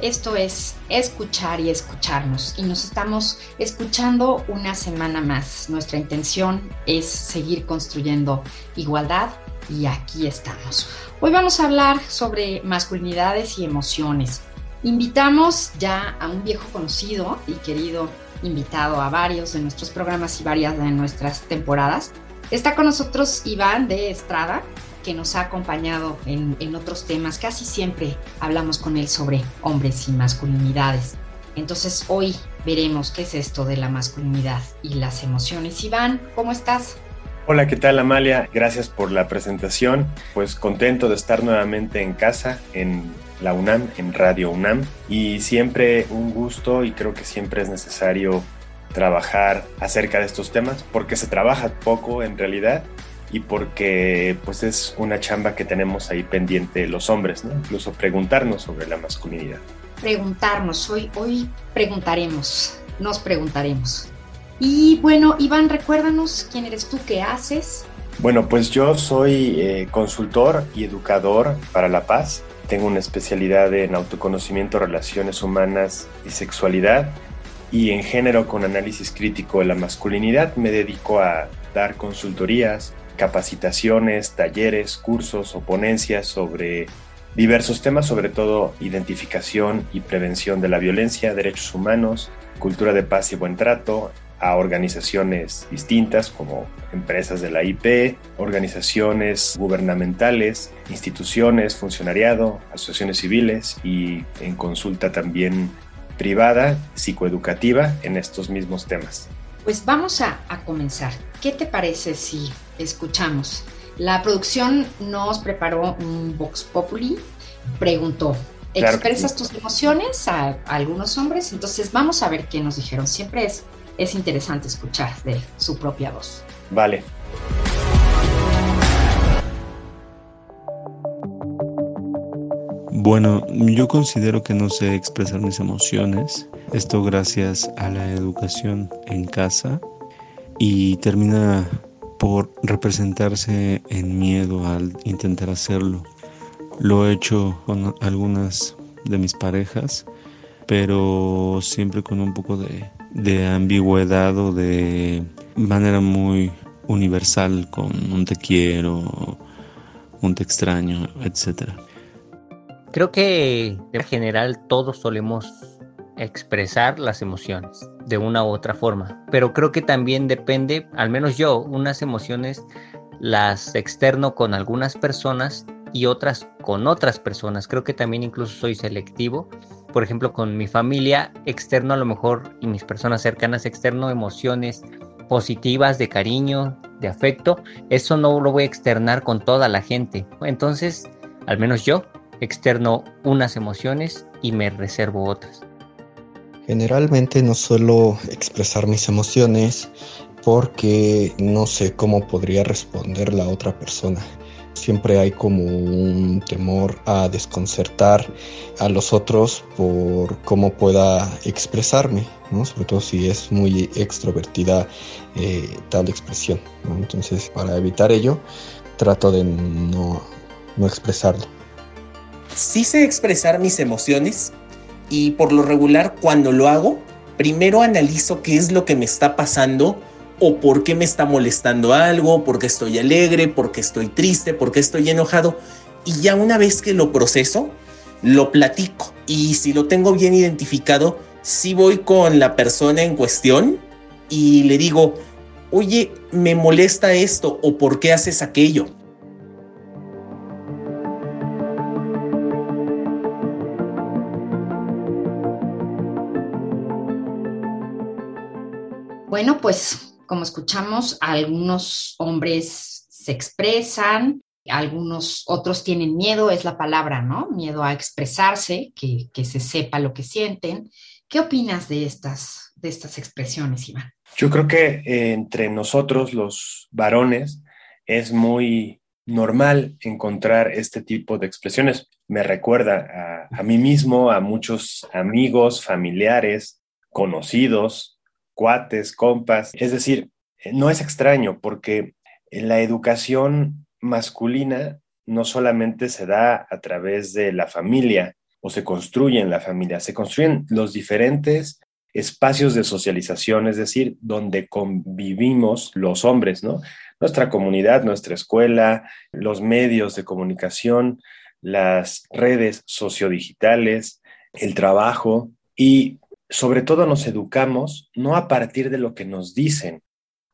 Esto es escuchar y escucharnos y nos estamos escuchando una semana más. Nuestra intención es seguir construyendo igualdad y aquí estamos. Hoy vamos a hablar sobre masculinidades y emociones. Invitamos ya a un viejo conocido y querido invitado a varios de nuestros programas y varias de nuestras temporadas. Está con nosotros Iván de Estrada, que nos ha acompañado en, en, otros temas. Casi siempre hablamos con él sobre hombres y masculinidades. Entonces hoy veremos qué es esto de la masculinidad y las emociones. Iván, ¿cómo estás? Hola, ¿qué tal Amalia? Gracias por la presentación. Pues contento de estar nuevamente en casa, en la UNAM, en Radio UNAM. Y siempre un gusto y creo que siempre es necesario trabajar acerca de estos temas porque se trabaja poco en realidad y porque pues es una chamba que tenemos ahí pendiente los hombres, ¿no? Incluso preguntarnos sobre la masculinidad. Preguntarnos, hoy, hoy preguntaremos, nos preguntaremos. Y bueno, Iván, recuérdanos quién eres tú, qué haces. Bueno, pues yo soy eh, consultor y educador para la paz. Tengo una especialidad en autoconocimiento, relaciones humanas y sexualidad. Y en género con análisis crítico de la masculinidad me dedico a dar consultorías, capacitaciones, talleres, cursos o ponencias sobre diversos temas, sobre todo identificación y prevención de la violencia, derechos humanos, cultura de paz y buen trato, a organizaciones distintas como empresas de la IP, organizaciones gubernamentales, instituciones, funcionariado, asociaciones civiles y en consulta también privada, psicoeducativa en estos mismos temas. Pues vamos a, a comenzar. ¿Qué te parece si escuchamos? La producción nos preparó un Vox Populi, preguntó, ¿expresas tus emociones a, a, algunos hombres? Entonces vamos a ver qué nos dijeron. Siempre es, es interesante escuchar de su propia voz. Vale. Bueno, yo considero que no sé expresar mis emociones. Esto gracias a la educación en casa y termina por representarse en miedo al intentar hacerlo. Lo he hecho con algunas de mis parejas, pero siempre con un poco de, de ambigüedad o de manera muy universal, con un te quiero, un te extraño, etcétera. Creo que en general todos solemos expresar las emociones de una u otra forma, pero creo que también depende, al menos yo, unas emociones las externo con algunas personas y otras con otras personas. Creo que también incluso soy selectivo. Por ejemplo, con mi familia externo a lo mejor y mis personas cercanas externo emociones positivas de cariño, de afecto. Eso no lo voy a externar con toda la gente. Entonces, al menos yo externo unas emociones y me reservo otras. Generalmente no suelo expresar mis emociones porque no sé cómo podría responder la otra persona. Siempre hay como un temor a desconcertar a los otros por cómo pueda expresarme, ¿no? sobre todo si es muy extrovertida eh, tal expresión. Entonces, para evitar ello, trato de no, no expresarlo. Sí sé expresar mis emociones y por lo regular cuando lo hago, primero analizo qué es lo que me está pasando o por qué me está molestando algo, por qué estoy alegre, por qué estoy triste, por qué estoy enojado. Y ya una vez que lo proceso, lo platico. Y si lo tengo bien identificado, sí voy con la persona en cuestión y le digo, oye, me molesta esto o por qué haces aquello. Bueno, pues como escuchamos, algunos hombres se expresan, algunos otros tienen miedo, es la palabra, ¿no? Miedo a expresarse, que, que se sepa lo que sienten. ¿Qué opinas de estas, de estas expresiones, Iván? Yo creo que eh, entre nosotros los varones es muy normal encontrar este tipo de expresiones. Me recuerda a, a, mí mismo, a muchos amigos, familiares, conocidos, cuates, compas. Es decir, no es extraño porque la educación masculina no solamente se da a través de la familia o se construye en la familia, se construyen los diferentes espacios de socialización, es decir, donde convivimos los hombres, ¿no? Nuestra comunidad, nuestra escuela, los medios de comunicación, las redes sociodigitales, el trabajo y sobre todo nos educamos no a partir de lo que nos dicen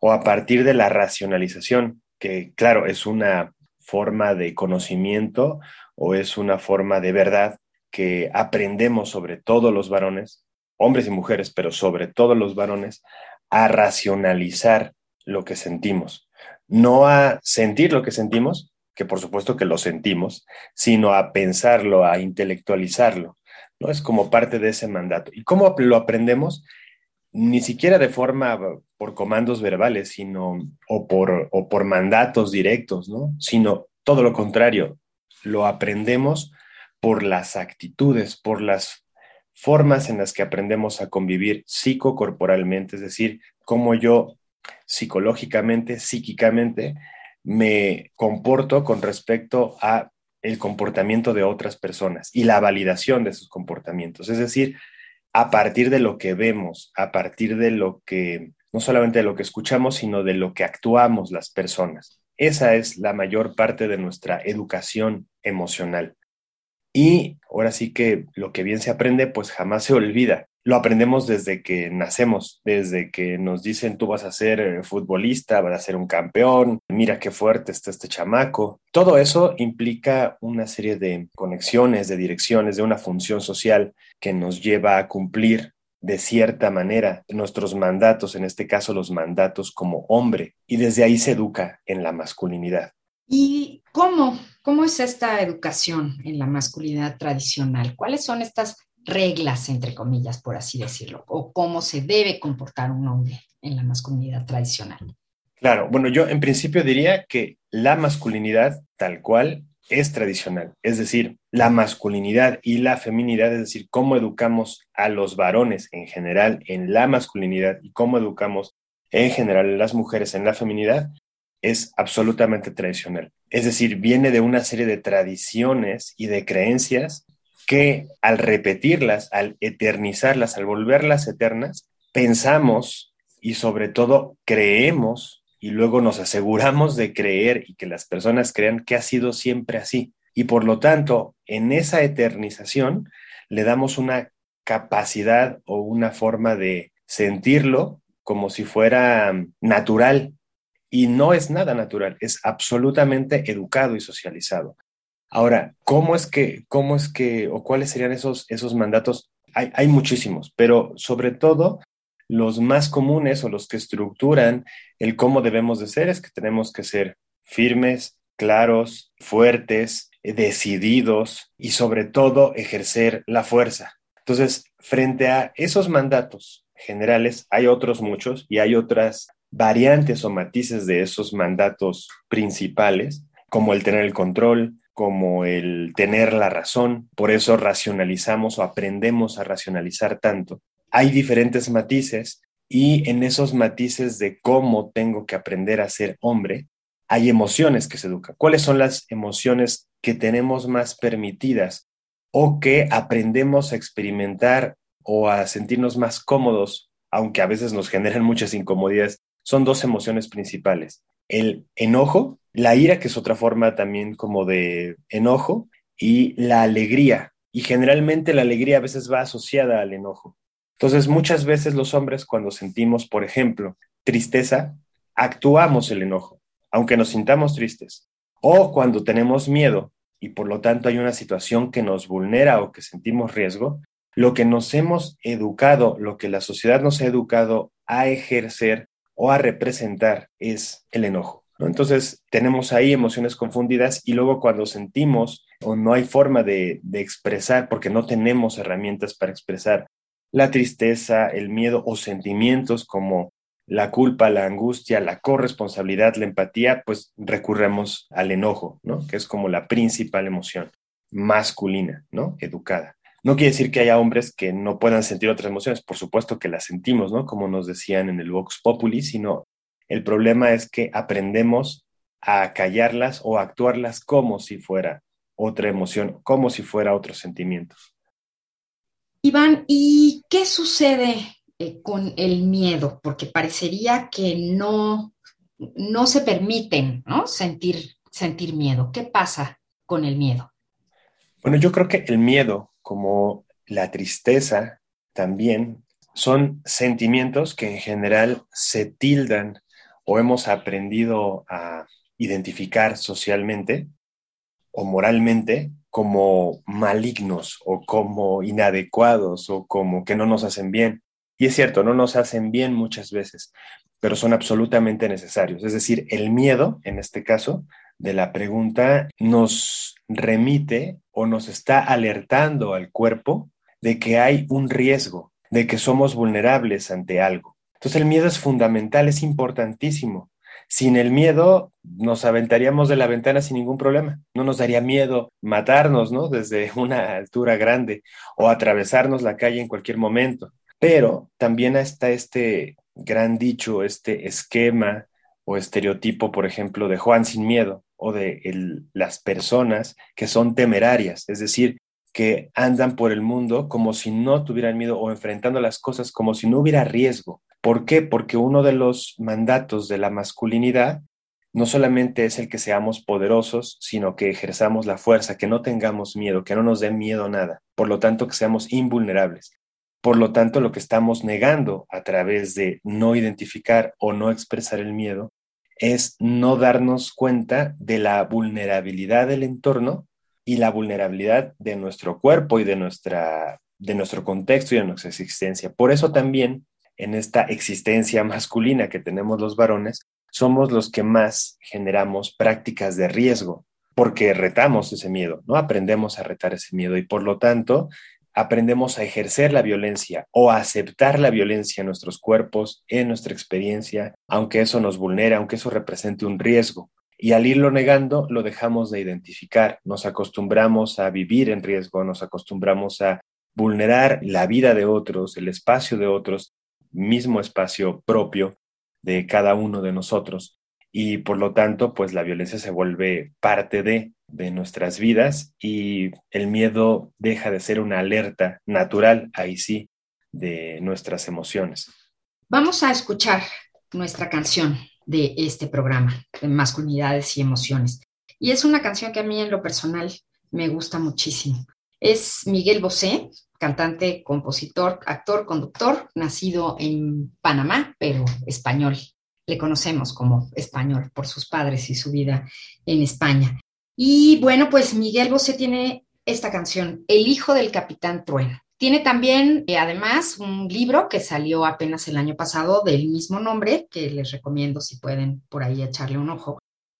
o a partir de la racionalización, que claro, es una forma de conocimiento o es una forma de verdad que aprendemos sobre todos los varones, hombres y mujeres, pero sobre todo los varones, a racionalizar lo que sentimos, no a sentir lo que sentimos, que por supuesto que lo sentimos, sino a pensarlo, a intelectualizarlo. ¿No? Es como parte de ese mandato. ¿Y cómo lo aprendemos? Ni siquiera de forma por comandos verbales, sino o por, o por mandatos directos, ¿no? Sino todo lo contrario, lo aprendemos por las actitudes, por las formas en las que aprendemos a convivir psicocorporalmente, es decir, cómo yo psicológicamente, psíquicamente, me comporto con respecto a el comportamiento de otras personas y la validación de sus comportamientos. Es decir, a partir de lo que vemos, a partir de lo que, no solamente de lo que escuchamos, sino de lo que actuamos las personas. Esa es la mayor parte de nuestra educación emocional. Y ahora sí que lo que bien se aprende, pues jamás se olvida. Lo aprendemos desde que nacemos, desde que nos dicen tú vas a ser eh, futbolista, vas a ser un campeón, mira qué fuerte está este chamaco. Todo eso implica una serie de conexiones, de direcciones, de una función social que nos lleva a cumplir de cierta manera nuestros mandatos, en este caso los mandatos como hombre, y desde ahí se educa en la masculinidad. ¿Y cómo? ¿Cómo es esta educación en la masculinidad tradicional? ¿Cuáles son estas reglas, entre comillas, por así decirlo? ¿O cómo se debe comportar un hombre en la masculinidad tradicional? Claro, bueno, yo en principio diría que la masculinidad tal cual es tradicional, es decir, la masculinidad y la feminidad, es decir, cómo educamos a los varones en general en la masculinidad y cómo educamos en general a las mujeres en la feminidad, es absolutamente tradicional. Es decir, viene de una serie de tradiciones y de creencias que al repetirlas, al eternizarlas, al volverlas eternas, pensamos y sobre todo creemos y luego nos aseguramos de creer y que las personas crean que ha sido siempre así. Y por lo tanto, en esa eternización le damos una capacidad o una forma de sentirlo como si fuera natural, y no es nada natural, es absolutamente educado y socializado. Ahora, ¿cómo es que, cómo es que, o cuáles serían esos, esos mandatos? Hay, hay muchísimos, pero sobre todo los más comunes o los que estructuran el cómo debemos de ser es que tenemos que ser firmes, claros, fuertes, decididos y sobre todo ejercer la fuerza. Entonces, frente a esos mandatos generales, hay otros muchos y hay otras variantes o matices de esos mandatos principales, como el tener el control, como el tener la razón, por eso racionalizamos o aprendemos a racionalizar tanto. Hay diferentes matices y en esos matices de cómo tengo que aprender a ser hombre, hay emociones que se educan. ¿Cuáles son las emociones que tenemos más permitidas o que aprendemos a experimentar o a sentirnos más cómodos, aunque a veces nos generan muchas incomodidades son dos emociones principales. El enojo, la ira, que es otra forma también como de enojo, y la alegría. Y generalmente la alegría a veces va asociada al enojo. Entonces, muchas veces los hombres cuando sentimos, por ejemplo, tristeza, actuamos el enojo, aunque nos sintamos tristes. O cuando tenemos miedo y por lo tanto hay una situación que nos vulnera o que sentimos riesgo, lo que nos hemos educado, lo que la sociedad nos ha educado a ejercer o a representar es el enojo. Entonces tenemos ahí emociones confundidas y luego cuando sentimos o no hay forma de, expresar porque no tenemos herramientas para expresar la tristeza, el miedo o sentimientos como la culpa, la angustia, la corresponsabilidad, la empatía, pues recurremos al enojo, ¿no? Que es como la principal emoción masculina, ¿no? Educada. No quiere decir que haya hombres que no puedan sentir otras emociones, por supuesto que las sentimos, ¿no? Como nos decían en el Vox Populi, sino el problema es que aprendemos a callarlas o a actuarlas como si fuera otra emoción, como si fuera otros sentimientos. Iván, ¿y qué sucede eh, con el miedo? Porque parecería que no, no se permiten ¿no? Sentir, sentir miedo. ¿Qué pasa con el miedo? Bueno, yo creo que el miedo, como la tristeza, también son sentimientos que en general se tildan o hemos aprendido a identificar socialmente o moralmente como malignos o como inadecuados o como que no nos hacen bien. Y es cierto, no nos hacen bien muchas veces, pero son absolutamente necesarios. Es decir, el miedo, en este caso, de la pregunta, nos remite o nos está alertando al cuerpo de que hay un riesgo, de que somos vulnerables ante algo. Entonces el miedo es fundamental, es importantísimo. Sin el miedo nos aventaríamos de la ventana sin ningún problema. No nos daría miedo matarnos, ¿no? Desde una altura grande o atravesarnos la calle en cualquier momento. Pero también está este gran dicho, este esquema o estereotipo, por ejemplo, de Juan sin miedo o de las personas que son temerarias, es decir, que andan por el mundo como si no tuvieran miedo o enfrentando las cosas como si no hubiera riesgo. ¿Por qué? Porque uno de los mandatos de la masculinidad no solamente es el que seamos poderosos, sino que ejerzamos la fuerza, que no tengamos miedo, que no nos dé miedo nada, por lo tanto que seamos invulnerables. Por lo tanto, lo que estamos negando a través de no identificar o no expresar el miedo es no darnos cuenta de la vulnerabilidad del entorno y la vulnerabilidad de nuestro cuerpo y de, nuestra, de nuestro contexto y de nuestra existencia. Por eso también en esta existencia masculina que tenemos los varones, somos los que más generamos prácticas de riesgo, porque retamos ese miedo, ¿no? Aprendemos a retar ese miedo y por lo tanto aprendemos a ejercer la violencia o a aceptar la violencia en nuestros cuerpos, en nuestra experiencia, aunque eso nos vulnere, aunque eso represente un riesgo. Y al irlo negando, lo dejamos de identificar, nos acostumbramos a vivir en riesgo, nos acostumbramos a vulnerar la vida de otros, el espacio de otros, mismo espacio propio de cada uno de nosotros y por lo tanto pues la violencia se vuelve parte de, de nuestras vidas y el miedo deja de ser una alerta natural, ahí sí, de nuestras emociones. Vamos a escuchar nuestra canción de este programa, de masculinidades y emociones. Y es una canción que a mí en lo personal me gusta muchísimo. Es Miguel Bosé, cantante, compositor, actor, conductor, nacido en Panamá, pero español. Le conocemos como español por sus padres y su vida en España. Y bueno, pues Miguel Bosé tiene esta canción, El hijo del capitán Trueno. Tiene también, eh, además, un libro que salió apenas el año pasado del mismo nombre, que les recomiendo si pueden por ahí echarle un ojo,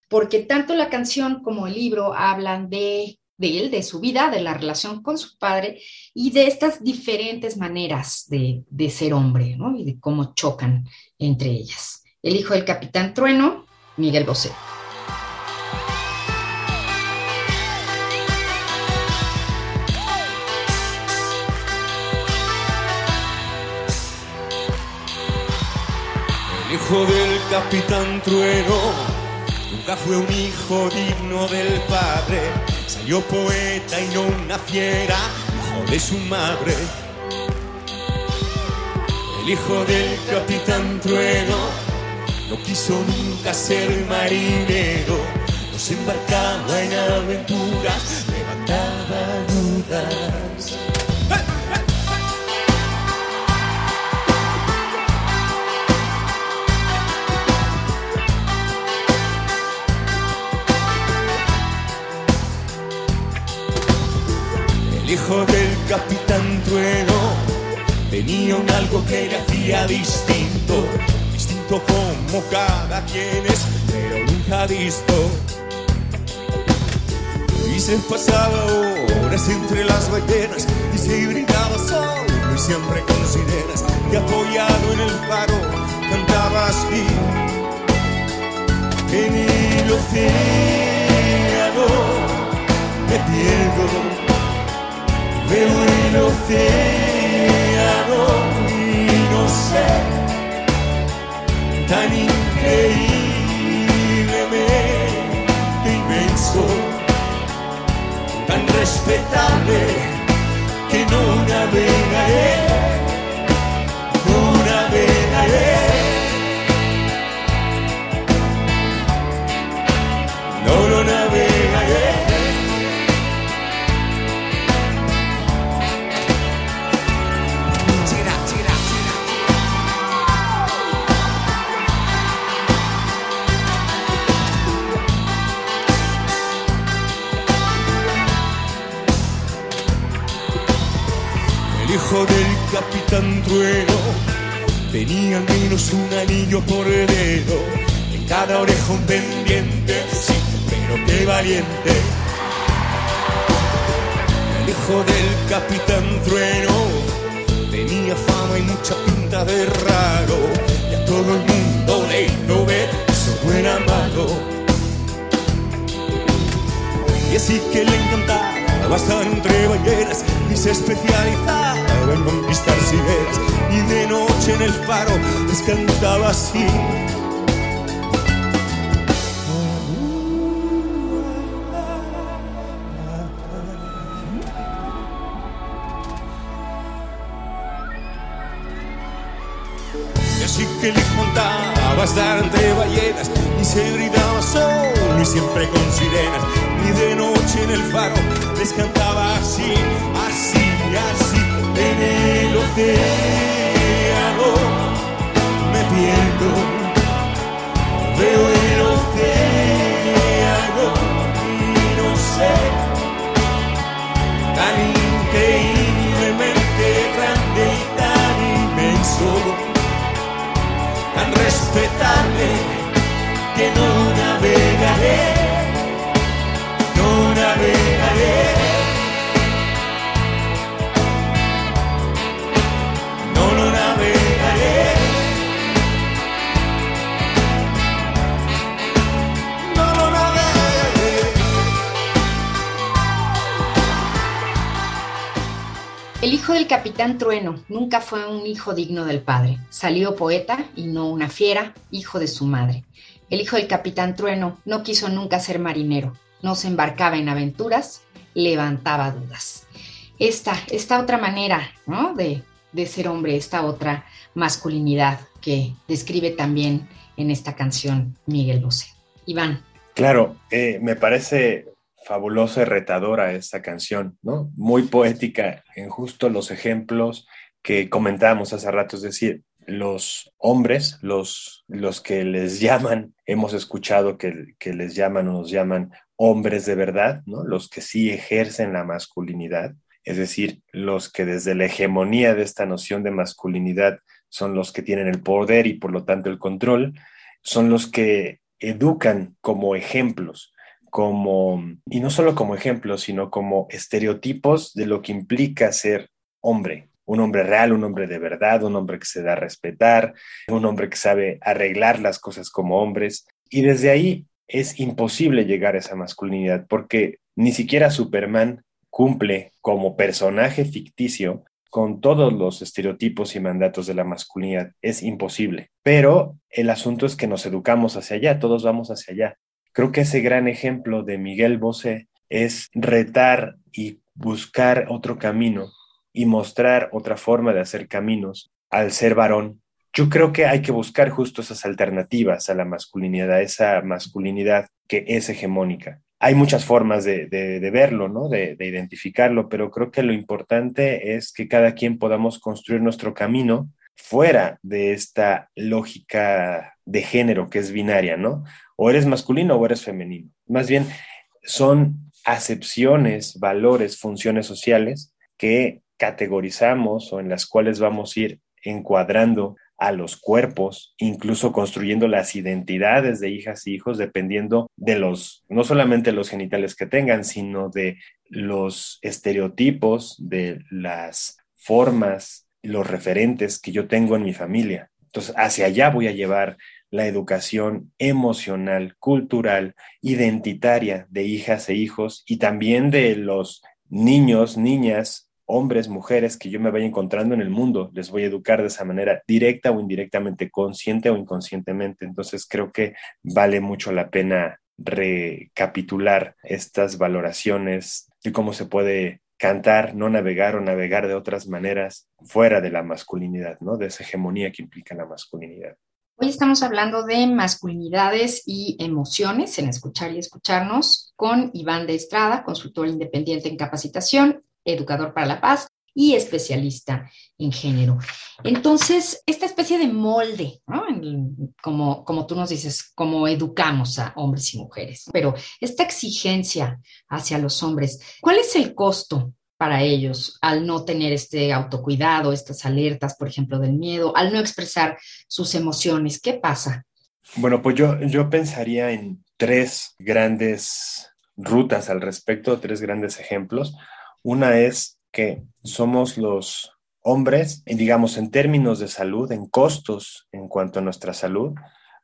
porque tanto la canción como el libro hablan de de él, de su vida, de la relación con su padre y de estas diferentes maneras de, ser hombre, ¿no? Y de cómo chocan entre ellas. El hijo del capitán Trueno, Miguel Bosé. El hijo del capitán Trueno nunca fue un hijo digno del padre Salió poeta y no una fiera, hijo de su madre. El hijo del capitán Trueno no quiso nunca ser marinero, no se embarcaba en aventuras, levantaba dudas. Hijo del capitán Trueno tenía un algo que le hacía distinto, distinto como cada quien es, pero nunca visto. Y se pasaba horas entre las ballenas y se brindaba solo y siempre con sirenas y apoyado en el faro cantaba así. En el océano me pierdo, veo el océano y no sé, tan increíblemente inmenso, tan respetable que no navegaré, no navegaré. Capitán Trueno tenía al menos un anillo por dedo, en cada oreja un pendiente, sí, pero qué valiente. El hijo del capitán Trueno tenía fama y mucha pinta de raro, y a todo el mundo le hizo ver su buena mano. Y así que le encantaba estar entre ballenas y se especializaba en conquistar. Y de noche en el faro les cantaba así. Y así que le contaba estar entre ballenas y se gritaba solo y siempre con sirenas. Y de noche en el faro les cantaba así, así, así. En el océano. Me pierdo, veo el océano y no sé, tan increíblemente grande y tan inmenso. Tan respetable que no Hijo del capitán Trueno nunca fue un hijo digno del padre. Salió poeta y no una fiera, hijo de su madre. El hijo del capitán Trueno no quiso nunca ser marinero, no se embarcaba en aventuras, levantaba dudas. Esta, esta otra manera ¿no? de, de ser hombre, esta otra masculinidad que describe también en esta canción Miguel Bosé. Iván. Claro, eh, me parece fabulosa y retadora esta canción, ¿no? Muy poética en justo los ejemplos que comentábamos hace rato, es decir, los hombres, los, los que les llaman, hemos escuchado que, que les llaman o nos llaman hombres de verdad, ¿no? Los que sí ejercen la masculinidad, es decir, los que desde la hegemonía de esta noción de masculinidad son los que tienen el poder y por lo tanto el control, son los que educan como ejemplos, como, y no solo como ejemplos, sino como estereotipos de lo que implica ser hombre, un hombre real, un hombre de verdad, un hombre que se da a respetar, un hombre que sabe arreglar las cosas como hombres. Y desde ahí es imposible llegar a esa masculinidad porque ni siquiera Superman cumple como personaje ficticio con todos los estereotipos y mandatos de la masculinidad. Es imposible. Pero el asunto es que nos educamos hacia allá, todos vamos hacia allá. Creo que ese gran ejemplo de Miguel Bosé es retar y buscar otro camino y mostrar otra forma de hacer caminos al ser varón. Yo creo que hay que buscar justo esas alternativas a la masculinidad, a esa masculinidad que es hegemónica. Hay muchas formas de, verlo, ¿no? De identificarlo, pero creo que lo importante es que cada quien podamos construir nuestro camino fuera de esta lógica de género que es binaria, ¿no? O eres masculino o eres femenino. Más bien son acepciones, valores, funciones sociales que categorizamos o en las cuales vamos a ir encuadrando a los cuerpos, incluso construyendo las identidades de hijas y hijos dependiendo de los, no solamente los genitales que tengan, sino de los estereotipos, de las formas, los referentes que yo tengo en mi familia. Entonces, hacia allá voy a llevar la educación emocional, cultural, identitaria de hijas e hijos y también de los niños, niñas, hombres, mujeres que yo me vaya encontrando en el mundo. Les voy a educar de esa manera, directa o indirectamente, consciente o inconscientemente. Entonces, creo que vale mucho la pena recapitular estas valoraciones de cómo se puede cantar, no navegar o navegar de otras maneras fuera de la masculinidad, ¿no? De esa hegemonía que implica la masculinidad. Hoy estamos hablando de masculinidades y emociones en escuchar y escucharnos con Iván de Estrada, consultor independiente en capacitación, educador para la paz y especialista en género. Entonces, esta especie de molde, ¿no? como, como tú nos dices, como educamos a hombres y mujeres, pero esta exigencia hacia los hombres, ¿cuál es el costo para ellos al no tener este autocuidado, estas alertas, por ejemplo, del miedo, al no expresar sus emociones? ¿Qué pasa? Bueno, pues yo, yo pensaría en tres grandes rutas al respecto, tres grandes ejemplos. Una es que somos los hombres, digamos, en términos de salud, en costos en cuanto a nuestra salud,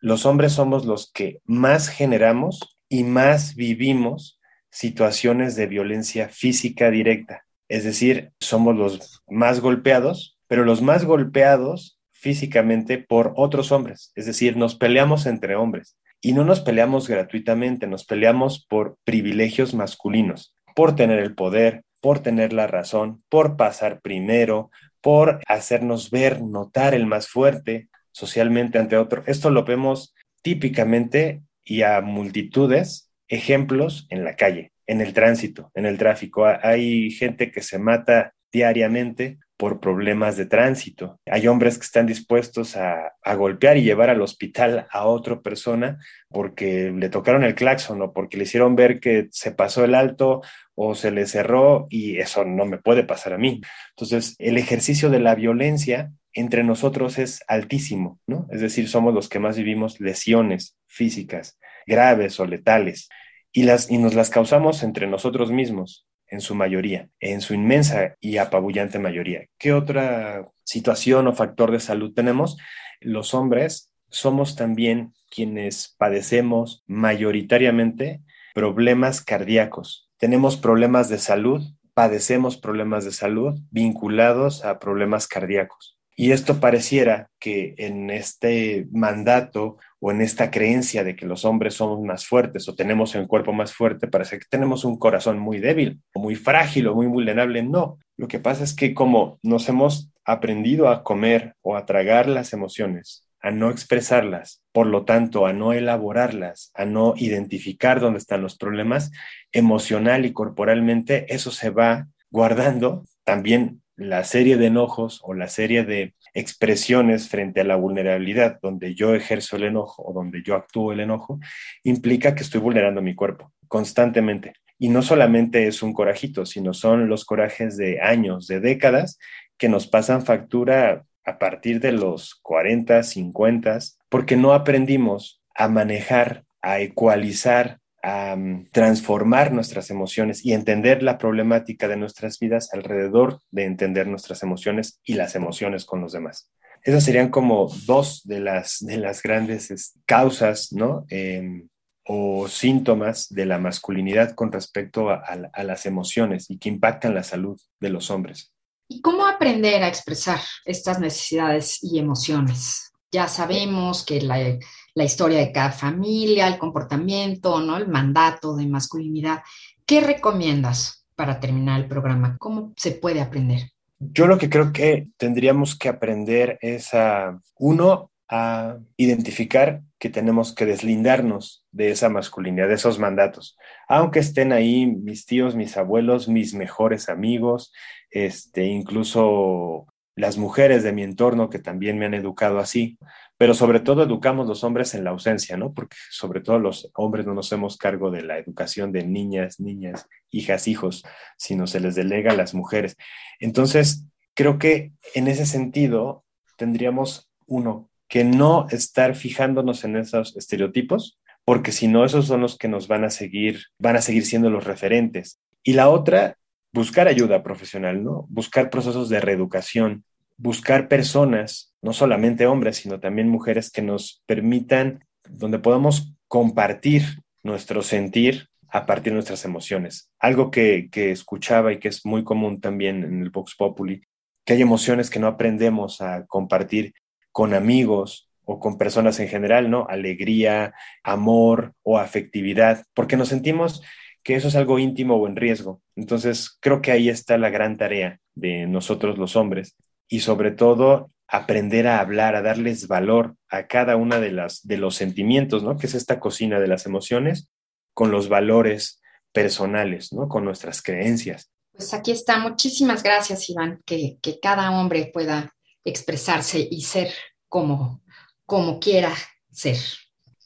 los hombres somos los que más generamos y más vivimos situaciones de violencia física directa. Es decir, somos los más golpeados, pero los más golpeados físicamente por otros hombres. Es decir, nos peleamos entre hombres y no nos peleamos gratuitamente, nos peleamos por privilegios masculinos, por tener el poder, por tener la razón, por pasar primero, por hacernos ver, notar el más fuerte socialmente ante otro. Esto lo vemos típicamente y a multitudes ejemplos en la calle, en el tránsito, en el tráfico. Hay gente que se mata diariamente por problemas de tránsito. Hay hombres que están dispuestos a, golpear y llevar al hospital a otra persona porque le tocaron el claxon o porque le hicieron ver que se pasó el alto o se le cerró y eso no me puede pasar a mí. Entonces, el ejercicio de la violencia entre nosotros es altísimo, ¿no? Es decir, somos los que más vivimos lesiones físicas graves o letales y, las, y nos las causamos entre nosotros mismos en su mayoría, en su inmensa y apabullante mayoría. ¿Qué otra situación o factor de salud tenemos? Los hombres somos también quienes padecemos mayoritariamente problemas cardíacos. Tenemos problemas de salud, padecemos problemas de salud vinculados a problemas cardíacos. Y esto pareciera que en este mandato o en esta creencia de que los hombres somos más fuertes o tenemos el cuerpo más fuerte, parece que tenemos un corazón muy débil muy frágil o muy vulnerable. No, lo que pasa es que como nos hemos aprendido a comer o a tragar las emociones, a no expresarlas, por lo tanto, a no elaborarlas, a no identificar dónde están los problemas, emocional y corporalmente, eso se va guardando también la serie de enojos o la serie de expresiones frente a la vulnerabilidad, donde yo ejerzo el enojo o donde yo actúo el enojo, implica que estoy vulnerando mi cuerpo constantemente. Y no solamente es un corajito, sino son los corajes de años, de décadas, que nos pasan factura a partir de los 40, 50, porque no aprendimos a manejar, a ecualizar a transformar nuestras emociones y entender la problemática de nuestras vidas alrededor de entender nuestras emociones y las emociones con los demás. Esas serían como dos de las, de las grandes causas, ¿no? Em, o síntomas de la masculinidad con respecto a, las emociones y que impactan la salud de los hombres. ¿Y cómo aprender a expresar estas necesidades y emociones? Ya sabemos que la, la historia de cada familia, el comportamiento, ¿no? El mandato de masculinidad. ¿Qué recomiendas para terminar el programa? ¿Cómo se puede aprender? Yo lo que creo que tendríamos que aprender es a, uno, a identificar que tenemos que deslindarnos de esa masculinidad, de esos mandatos. Aunque estén ahí mis tíos, mis abuelos, mis mejores amigos, este, incluso las mujeres de mi entorno que también me han educado así, pero sobre todo educamos los hombres en la ausencia, ¿no? Porque sobre todo los hombres no nos hacemos cargo de la educación de niñas, niñas, hijas, hijos, sino se les delega a las mujeres. Entonces, creo que en ese sentido tendríamos, uno, que no estar fijándonos en esos estereotipos, porque si no, esos son los que nos van a seguir, van a seguir siendo los referentes. Y la otra, buscar ayuda profesional, ¿no? Buscar procesos de reeducación, buscar personas, no solamente hombres, sino también mujeres que nos permitan, donde podamos compartir nuestro sentir a partir de nuestras emociones. Algo que, que escuchaba y que es muy común también en el Vox Populi, que hay emociones que no aprendemos a compartir con amigos o con personas en general, ¿no? Alegría, amor o afectividad, porque nos sentimos que eso es algo íntimo o en riesgo. Entonces, creo que ahí está la gran tarea de nosotros los hombres y sobre todo aprender a hablar, a darles valor a cada una de las de los sentimientos, ¿no? Que es esta cocina de las emociones con los valores personales, ¿no? Con nuestras creencias. Pues aquí está. Muchísimas gracias, Iván, que, que cada hombre pueda expresarse y ser como, como quiera ser.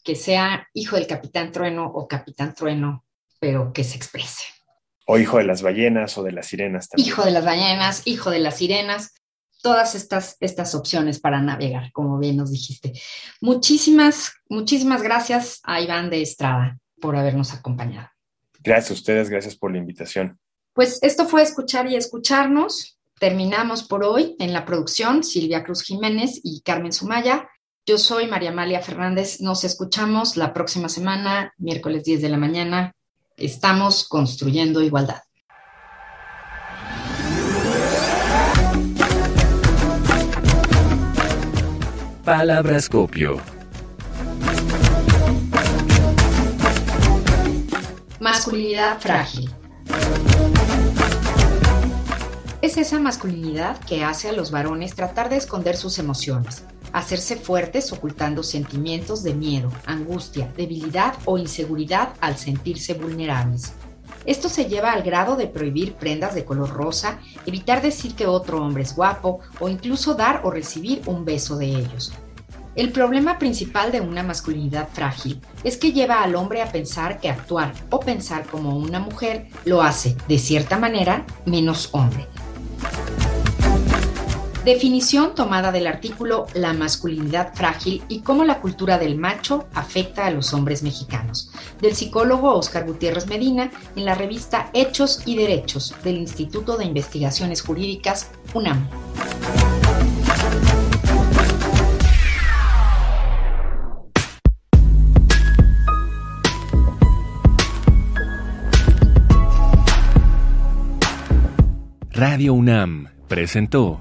Que sea hijo del capitán trueno o capitán trueno, pero que se exprese. O hijo de las ballenas o de las sirenas también. Hijo de las ballenas, hijo de las sirenas, todas estas, estas opciones para navegar, como bien nos dijiste. Muchísimas, muchísimas gracias a Iván de Estrada por habernos acompañado. Gracias a ustedes, gracias por la invitación. Pues esto fue escuchar y escucharnos. Terminamos por hoy en la producción Silvia Cruz Jiménez y Carmen Sumaya. Yo soy María Amalia Fernández. Nos escuchamos la próxima semana, miércoles 10 de la mañana. Estamos construyendo igualdad. Palabrascopio. Masculinidad frágil. Es esa masculinidad que hace a los varones tratar de esconder sus emociones, hacerse fuertes ocultando sentimientos de miedo, angustia, debilidad o inseguridad al sentirse vulnerables. Esto se lleva al grado de prohibir prendas de color rosa, evitar decir que otro hombre es guapo o incluso dar o recibir un beso de ellos. El problema principal de una masculinidad frágil es que lleva al hombre a pensar que actuar o pensar como una mujer lo hace, de cierta manera, menos hombre. Definición tomada del artículo La masculinidad frágil y cómo la cultura del macho afecta a los hombres mexicanos, del psicólogo Oscar Gutiérrez Medina en la revista Hechos y Derechos del Instituto de Investigaciones Jurídicas UNAM. Radio UNAM presentó